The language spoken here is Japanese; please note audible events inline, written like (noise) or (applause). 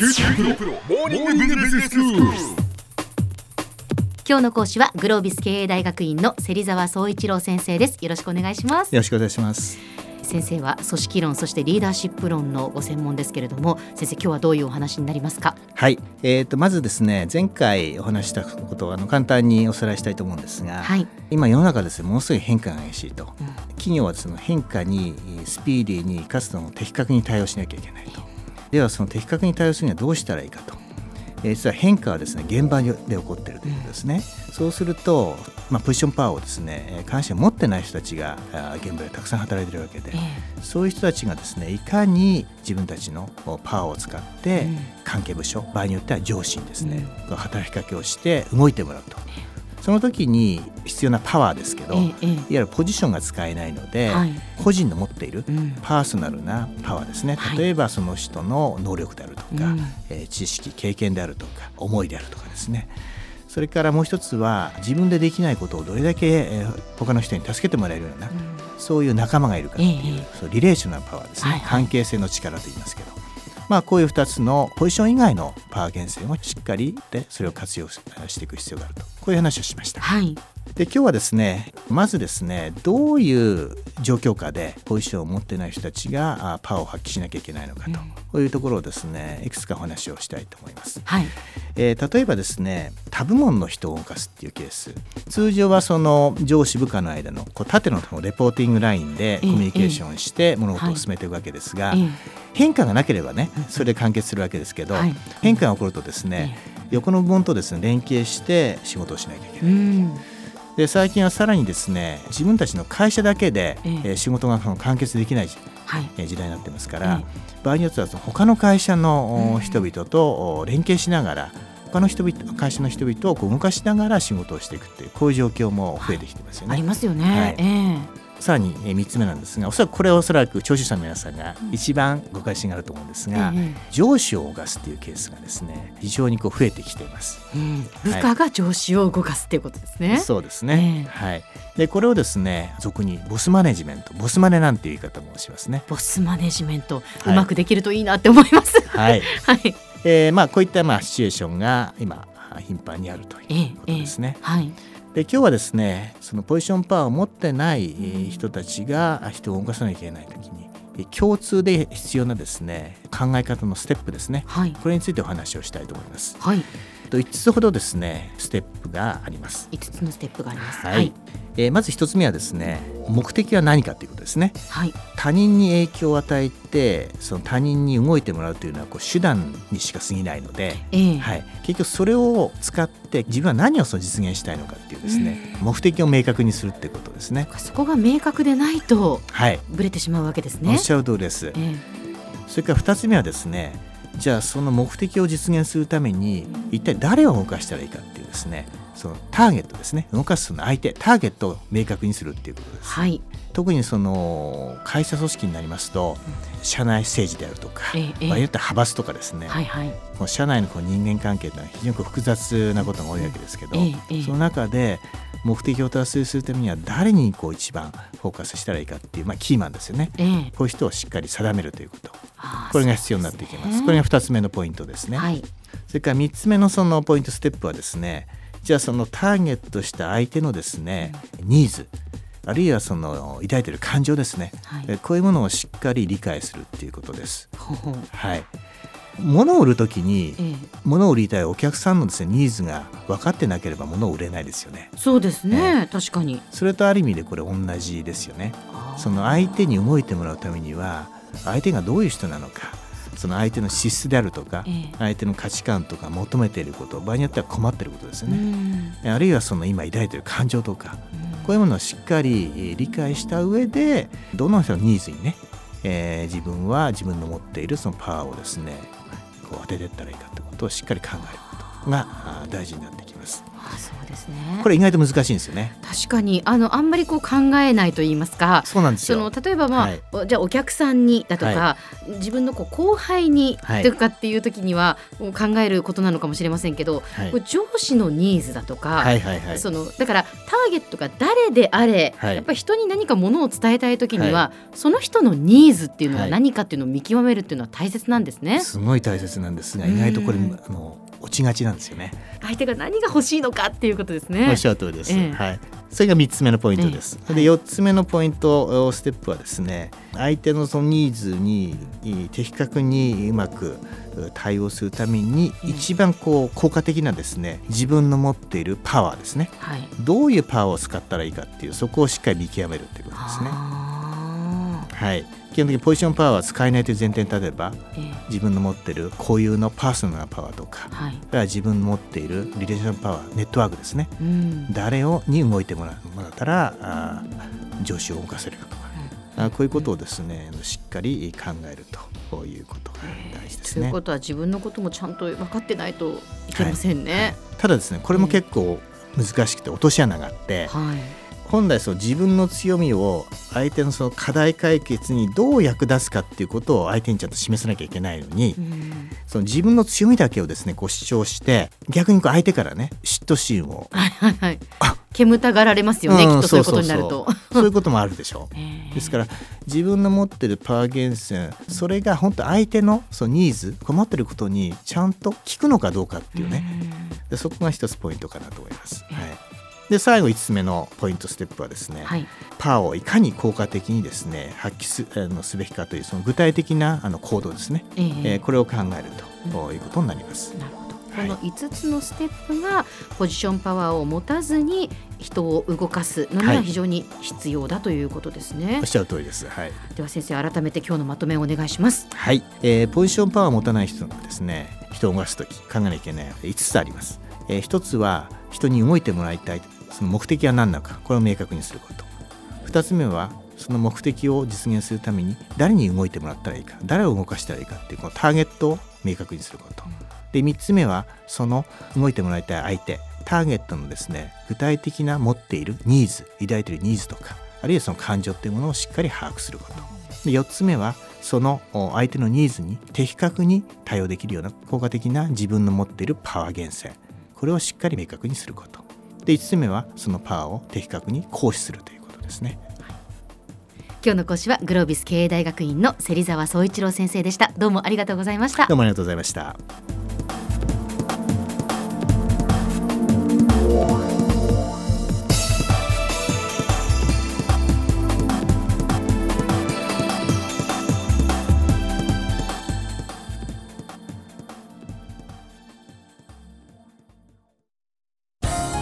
QT PRO モーニングビジネススクール今日の講師はグロービス経営大学院の芹沢宗一郎先生です。よろしくお願いします。よろしくお願いします。先生は組織論そしてリーダーシップ論のご専門ですけれども先生今日はどういうお話になりますか？はい、えー、とまずですね前回お話ししたことをあの簡単におさらいしたいと思うんですが、はい。今世の中ですねものすごい変化が激しいと、うん。企業はその変化にスピーディーにかつても的確に対応しなきゃいけないとではその的確に対応するにはどうしたらいいかと、えー実は変化はですね現場で起こっているということですね、そうすると、まあ、ポジションパワーをですねえー関心を持ってない人たちが現場でたくさん働いているわけで、えそういう人たちがですねいかに自分たちのパワーを使ってうん。関係部署、場合によっては上司にですね、働きかけをして動いてもらうとその時に必要なパワーですけど、えええいわゆるポジションが使えないので、はい。個人の持っているうん。パーソナルなパワーですね。はい。例えばその人の能力であるとか、うん。えー知識経験であるとか思いであるとかですね。それからもう一つは自分でできないことをどれだけ、えー他の人に助けてもらえるような、そういう仲間がいるかっていう,、ええそうリレーショナルパワーですね、はいはい。関係性の力と言いますけど、まあ、こういう2つのポジション以外のパワー源泉をしっかりでそれを活用ししていく必要があると。こういう話をしました。はい。で今日はですねまずですねどういう状況下でポジションを持ってない人たちがあパワーを発揮しなきゃいけないのかと、うん。こういうところをですねいくつかお話をしたいと思います。はいえー例えばですね他部門の人を動かすっていうケース。通常はその上司部下の間のこう縦のレポーティングラインでコミュニケーションして物事を進めていくわけですが、ええ変化がなければねそれで完結するわけですけど、はい。変化が起こるとですね、横の部門とですね連携して仕事をしなきゃいけない。うん。で最近はさらにですね自分たちの会社だけで、え仕事が完結できないはい。えー時代になってますから、え場合によっては他の会社の人々とお連携しながら他の人々会社の人々をこう動かしながら仕事をしていくっていうこういう状況も増えてきてますよね。ありますよね、はい。えさらにえー3つ目なんですがおそらくこれはおそらく聴取者の皆さんが一番ご関心があると思うんですが、ええ。上司を動かすっていうケースがですね非常にこう増えてきています。えうん部下が上司を動かすっていうことですね、そうですね、え。はい、でこれをですね俗にボスマネジメントボスマネなんていう言い方もしますね。ボスマネジメント、はい。うまくできるといいなって思います。はい。(laughs) はいえーまあ、こういったまあシチュエーションが今頻繁にあるとええいうことですね。はいで今日はですねそのポジションパワーを持ってないえー人たちが人を動かさなきゃいけない時にえー共通で必要なですね考え方のステップですねはいこれについてお話をしたいと思います。はいと5つほどですねステップがあります。五つのステップがあります。はい。えーまず1つ目はですね目的は何かということですね。はい。他人に影響を与えてその他人に動いてもらうというのはこう手段にしか過ぎないので、ええ。はい、結局それを使って自分は何をその実現したいのかっていうですね、目的を明確にするってことですね。そこが明確でないとはい、ブレてしまうわけですおねっしゃる通りです。え。え。それから2つ目はですねじゃあその目的を実現するために一体誰を動かしたらいいか。ですねそのターゲットですね動かすその相手ターゲットを明確にするっていうことです。はい。特にその会社組織になりますと社内政治であるとか、ええええ。場合によっ派閥とかですね、はいはい。この社内のこう人間関係というのは非常に複雑なことが多いわけですけど、えその中で目的を達成するためには誰にこう一番フォーカスしたらいいかっていう、まあ、キーマンですよね。ええ。こういう人をしっかり定めるということ。これが必要になってきます。ね。これが2つ目のポイントですね。はいそれから3つ目のそのポイントステップはですねじゃあそのターゲットした相手のですねニーズあるいはその抱いている感情ですね、はい。えこういうものをしっかり理解するっていうことです。はい。物を売るときにええ。物を売りたいお客さんのですねニーズが分かってなければ物を売れないですよね。そうですね、確かに。それとある意味でこれ同じですよね。その相手に動いてもらうためには相手がどういう人なのかその相手の資質であるとか、ええ。相手の価値観とか求めていること場合によっては困っていることですようね、んあるいはその今抱いている感情とかうん。こういうものをしっかりえー理解した上でどの人のニーズにね、えー自分は自分の持っているそのパワーをですねこう当てていったらいいかってことをしっかり考えることがあ大事になってきます。あそうですね。これ意外と難しいんですよね。確かに。あのあんまりこう考えないと言いますか。そうなんですそのよ。例えばまあ、はい。おじゃあお客さんにだとか、は自分のこう後輩にはいとかっていう時にはもう考えることなのかもしれませんけど、はい。上司のニーズだとか、はいはいはい。そのだからターゲットが誰であれ、はい。やっぱり人に何かものを伝えたい時には、はその人のニーズっていうのははい。何かっていうのを見極めるっていうのは大切なんですね。すごい大切なんですが、意外とこれあの落ちがちなんですよね。相手が何が欲しいのかっていうことですおねっ。しゃる通りです。ええはい。それが三つ目のポイントです。ええで四つ目のポイントおステップはですね、相手のそのニーズにい的確にうまくう対応するためにええ一番こう効果的なですね、自分の持っているパワーですね。はい。どういうパワーを使ったらいいかっていうそこをしっかり見極めるっていうことですね。あはい。基本的にポジションパワーは使えないという前提に立てばーえ自分の持っている固有のパーソナルなパワーとかーはい。自分の持っているリレーションパワーネットワークですねうん。誰をに動いてもらうもらったらあー上司を動かせるかとか、あこういうことをですねしっかり考えるとこういうことが大事ですねということは自分のこともちゃんと分かってないといけませんね。ただですねこれも結構難しくて落とし穴があって、はい。本来その自分の強みを相手のその課題解決にどう役立つかっていうことを相手にちゃんと示さなきゃいけないのに、うん。その自分の強みだけをですねこう主張して逆にこう相手からね嫉妬心をはいはいはいあ。煙たがられますよね、うんきっとそういうことになると。そう (laughs) いうこともあるでしょう。えーですから自分の持ってるパワー源泉それが本当相手のそのニーズ困ってることにちゃんと聞くのかどうかっていうね、でそこが一つポイントかなと思います。はい、で最後5つ目のポイントステップはですね、はい。パワーをいかに効果的にですね発揮すあのすべきかというその具体的なあの行動ですね、えーえーこれを考えるということになります。なるほど。はいこの5つのステップがポジションパワーを持たずに人を動かすのにははい非常に必要だということですね。おっしゃる通りです。はい。では先生改めて今日のまとめをお願いします。はい、えーポジションパワーを持たない人がですね人を動かす時考えなきゃいけない5つあります、えー、1つは人に動いてもらいたいその目的は何なのかこれを明確にすること。2つ目はその目的を実現するために誰に動いてもらったらいいか誰を動かしたらいいかっていうこのターゲットを明確にすること。で3つ目はその動いてもらいたい相手。ターゲットのですね具体的な持っているニーズ抱いているニーズとかあるいはその感情っていうものをしっかり把握すること。で4つ目はその相手のニーズに的確に対応できるような効果的な自分の持っているパワー源泉。これをしっかり明確にすること。で5つ目はそのパワーを的確に行使するということですね今日の講師はグロービス経営大学院の芹沢総一郎先生でした。どうもありがとうございましたどう。もありがとうございました